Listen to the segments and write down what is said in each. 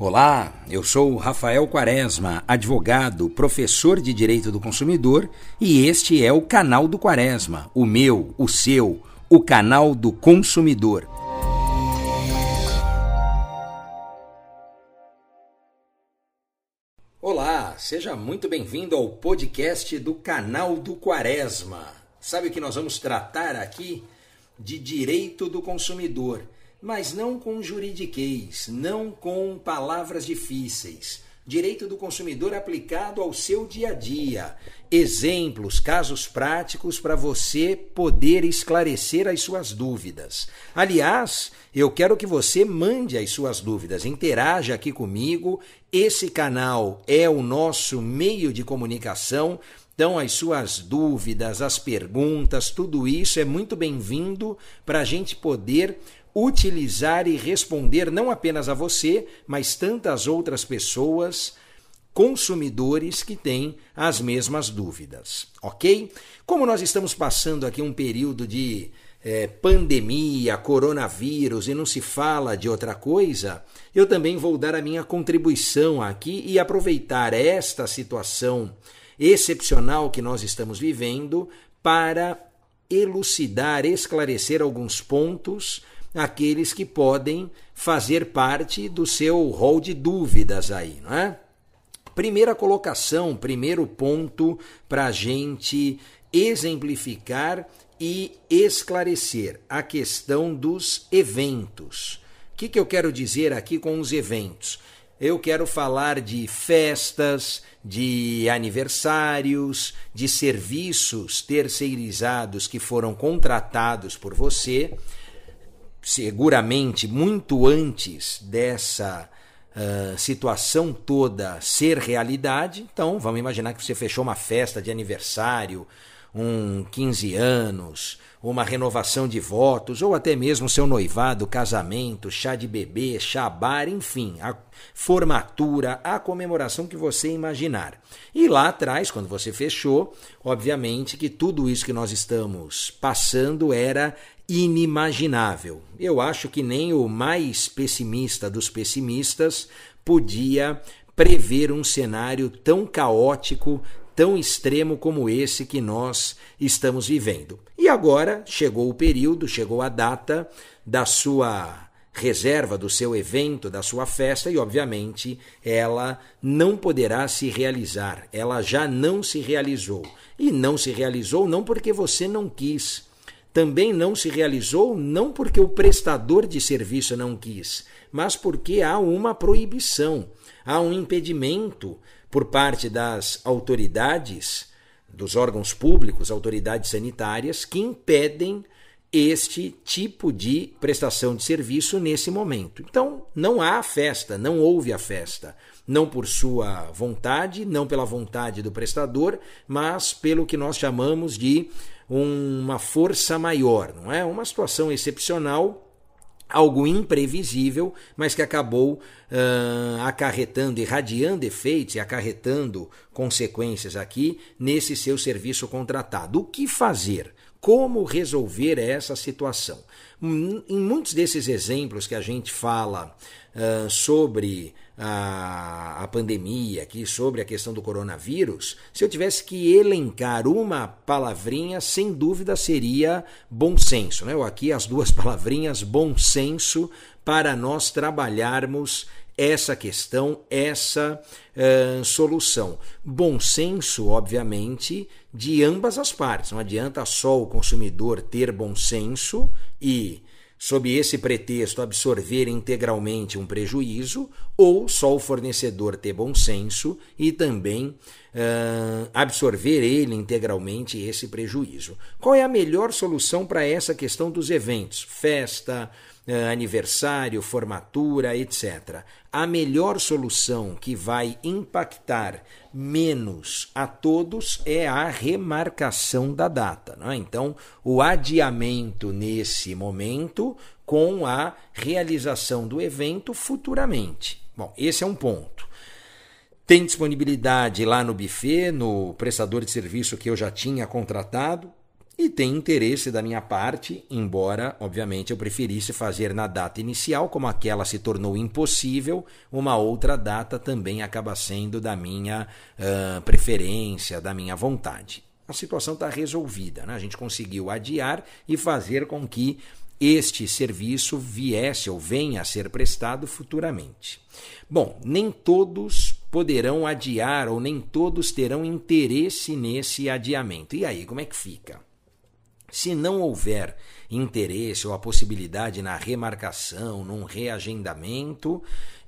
Olá, eu sou Rafael Quaresma, advogado, professor de Direito do Consumidor, e este é o canal do Quaresma, o meu, o seu, o canal do consumidor. Olá, seja muito bem-vindo ao podcast do canal do Quaresma. Sabe o que nós vamos tratar aqui? De direito do consumidor mas não com juridiquês, não com palavras difíceis. Direito do consumidor aplicado ao seu dia a dia. Exemplos, casos práticos para você poder esclarecer as suas dúvidas. Aliás, eu quero que você mande as suas dúvidas, interaja aqui comigo. Esse canal é o nosso meio de comunicação. Então, as suas dúvidas, as perguntas, tudo isso é muito bem-vindo para a gente poder utilizar e responder não apenas a você, mas tantas outras pessoas, consumidores que têm as mesmas dúvidas, ok? Como nós estamos passando aqui um período de é, pandemia, coronavírus e não se fala de outra coisa, eu também vou dar a minha contribuição aqui e aproveitar esta situação excepcional que nós estamos vivendo para elucidar, esclarecer alguns pontos aqueles que podem fazer parte do seu rol de dúvidas aí, não é? Primeira colocação, primeiro ponto para a gente exemplificar e esclarecer a questão dos eventos. O que, que eu quero dizer aqui com os eventos? Eu quero falar de festas, de aniversários, de serviços terceirizados que foram contratados por você seguramente muito antes dessa uh, situação toda ser realidade. Então, vamos imaginar que você fechou uma festa de aniversário, um 15 anos, uma renovação de votos, ou até mesmo seu noivado, casamento, chá de bebê, chá bar, enfim, a formatura, a comemoração que você imaginar. E lá atrás, quando você fechou, obviamente que tudo isso que nós estamos passando era inimaginável. Eu acho que nem o mais pessimista dos pessimistas podia prever um cenário tão caótico, tão extremo como esse que nós estamos vivendo. E agora chegou o período, chegou a data da sua reserva do seu evento, da sua festa, e obviamente ela não poderá se realizar. Ela já não se realizou. E não se realizou não porque você não quis, também não se realizou não porque o prestador de serviço não quis, mas porque há uma proibição, há um impedimento por parte das autoridades, dos órgãos públicos, autoridades sanitárias, que impedem este tipo de prestação de serviço nesse momento. Então, não há festa, não houve a festa, não por sua vontade, não pela vontade do prestador, mas pelo que nós chamamos de uma força maior, não é? Uma situação excepcional algo imprevisível, mas que acabou uh, acarretando, irradiando efeitos e acarretando consequências aqui nesse seu serviço contratado. O que fazer? Como resolver essa situação? Em muitos desses exemplos que a gente fala uh, sobre a, a pandemia, aqui sobre a questão do coronavírus, se eu tivesse que elencar uma palavrinha, sem dúvida seria bom senso. Né? Aqui as duas palavrinhas bom senso para nós trabalharmos essa questão, essa uh, solução. Bom senso, obviamente, de ambas as partes. Não adianta só o consumidor ter bom senso e sob esse pretexto, absorver integralmente um prejuízo, ou só o fornecedor ter bom senso e também uh, absorver ele integralmente esse prejuízo. Qual é a melhor solução para essa questão dos eventos? Festa, uh, aniversário, formatura, etc. A melhor solução que vai impactar menos a todos é a remarcação da data. Né? Então, o adiamento nesse momento com a realização do evento futuramente. Bom, esse é um ponto. Tem disponibilidade lá no buffet, no prestador de serviço que eu já tinha contratado. e tem interesse da minha parte, embora, obviamente, eu preferisse fazer na data inicial, como aquela se tornou impossível, uma outra data também acaba sendo da minha uh, preferência, da minha vontade. A situação está resolvida, né? a gente conseguiu adiar e fazer com que este serviço viesse ou venha a ser prestado futuramente. Bom, nem todos poderão adiar ou nem todos terão interesse nesse adiamento. E aí, como é que fica? Se não houver interesse ou a possibilidade na remarcação, num reagendamento,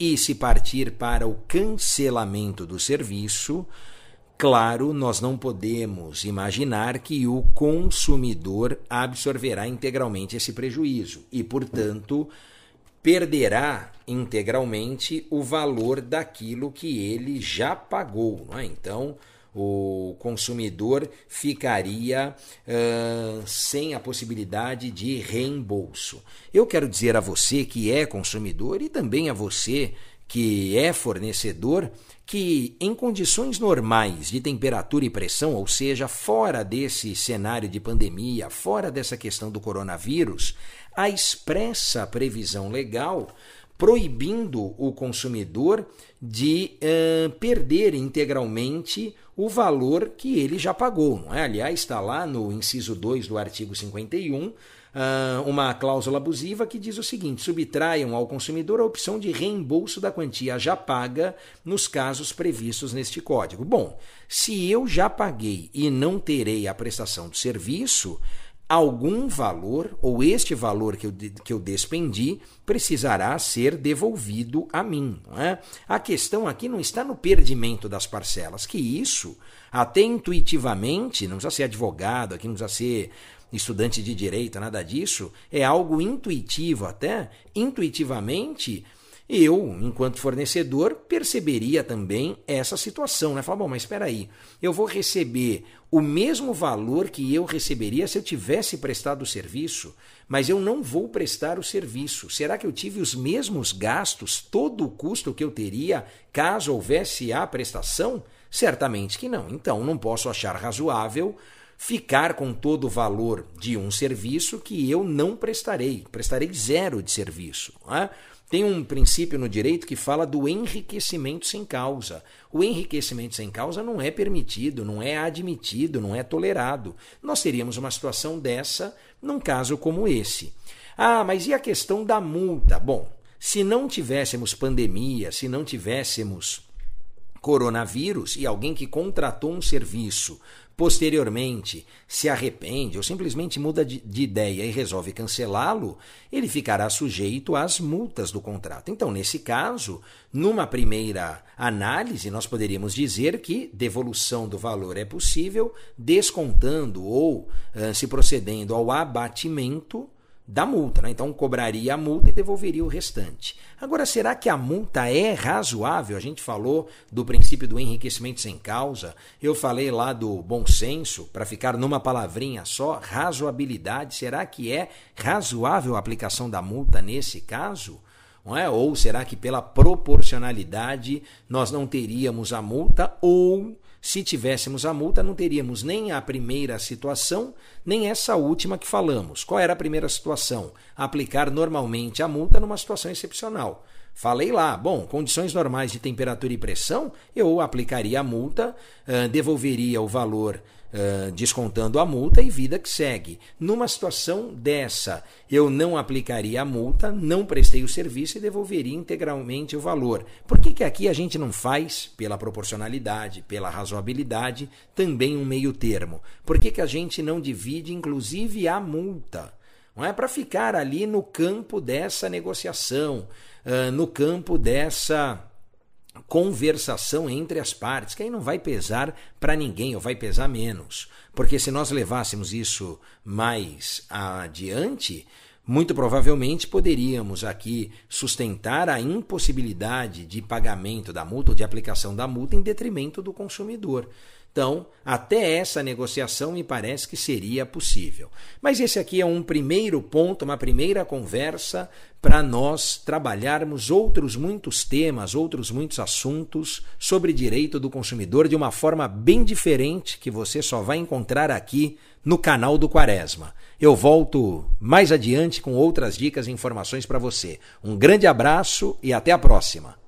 e se partir para o cancelamento do serviço, claro, nós não podemos imaginar que o consumidor absorverá integralmente esse prejuízo e, portanto, perderá integralmente o valor daquilo que ele já pagou. É? Então, o consumidor ficaria uh, sem a possibilidade de reembolso. Eu quero dizer a você que é consumidor e também a você que é fornecedor que em condições normais de temperatura e pressão, ou seja, fora desse cenário de pandemia, fora dessa questão do coronavírus, a expressa previsão legal proibindo o consumidor de uh, perder integralmente o valor que ele já pagou. Não é? Aliás, está lá no inciso 2 do artigo 51 uh, uma cláusula abusiva que diz o seguinte: subtraiam ao consumidor a opção de reembolso da quantia já paga nos casos previstos neste código. Bom, se eu já paguei e não terei a prestação do serviço, algum valor, ou este valor que eu, que eu despendi, precisará ser devolvido a mim. É? A questão aqui não está no perdimento das parcelas, que isso, até intuitivamente, não precisa ser advogado, aqui não precisa ser estudante de direito, nada disso, é algo intuitivo até, intuitivamente eu, enquanto fornecedor, perceberia também essa situação, né? Falar, bom, mas espera aí, eu vou receber o mesmo valor que eu receberia se eu tivesse prestado o serviço, mas eu não vou prestar o serviço. Será que eu tive os mesmos gastos, todo o custo que eu teria caso houvesse a prestação? Certamente que não. Então, não posso achar razoável ficar com todo o valor de um serviço que eu não prestarei. Prestarei zero de serviço. Não é? Tem um princípio no direito que fala do enriquecimento sem causa. O enriquecimento sem causa não é permitido, não é admitido, não é tolerado. Nós teríamos uma situação dessa num caso como esse. Ah, mas e a questão da multa? Bom, se não tivéssemos pandemia, se não tivéssemos coronavírus e alguém que contratou um serviço posteriormente se arrepende ou simplesmente muda de, de ideia e resolve cancelá-lo, ele ficará sujeito às multas do contrato. Então, nesse caso, numa primeira análise, nós poderíamos dizer que devolução do valor é possível, descontando ou uh, se procedendo ao abatimento da multa. Né? Então cobraria a multa e devolveria o restante. Agora, será que a multa é razoável? A gente falou do princípio do enriquecimento sem causa, eu falei lá do bom senso, para ficar numa palavrinha só, razoabilidade. Será que é razoável a aplicação da multa nesse caso? Não é? Ou será que pela proporcionalidade nós não teríamos a multa ou se tivéssemos a multa, não teríamos nem a primeira situação, nem essa última que falamos. Qual era a primeira situação? Aplicar normalmente a multa numa situação excepcional. Falei lá, bom, condições normais de temperatura e pressão, eu aplicaria a multa, devolveria o valor descontando a multa e vida que segue. Numa situação dessa, eu não aplicaria a multa, não prestei o serviço e devolveria integralmente o valor. Por que, que aqui a gente não faz, pela proporcionalidade, pela razoabilidade, também um meio termo? Por que, que a gente não divide, inclusive, a multa? Não é para ficar ali no campo dessa negociação, uh, no campo dessa conversação entre as partes, que aí não vai pesar para ninguém, ou vai pesar menos. Porque se nós levássemos isso mais adiante, muito provavelmente poderíamos aqui sustentar a impossibilidade de pagamento da multa ou de aplicação da multa em detrimento do consumidor. Então, até essa negociação me parece que seria possível. Mas esse aqui é um primeiro ponto, uma primeira conversa para nós trabalharmos outros muitos temas, outros muitos assuntos sobre direito do consumidor de uma forma bem diferente que você só vai encontrar aqui no canal do Quaresma. Eu volto mais adiante com outras dicas e informações para você. Um grande abraço e até a próxima.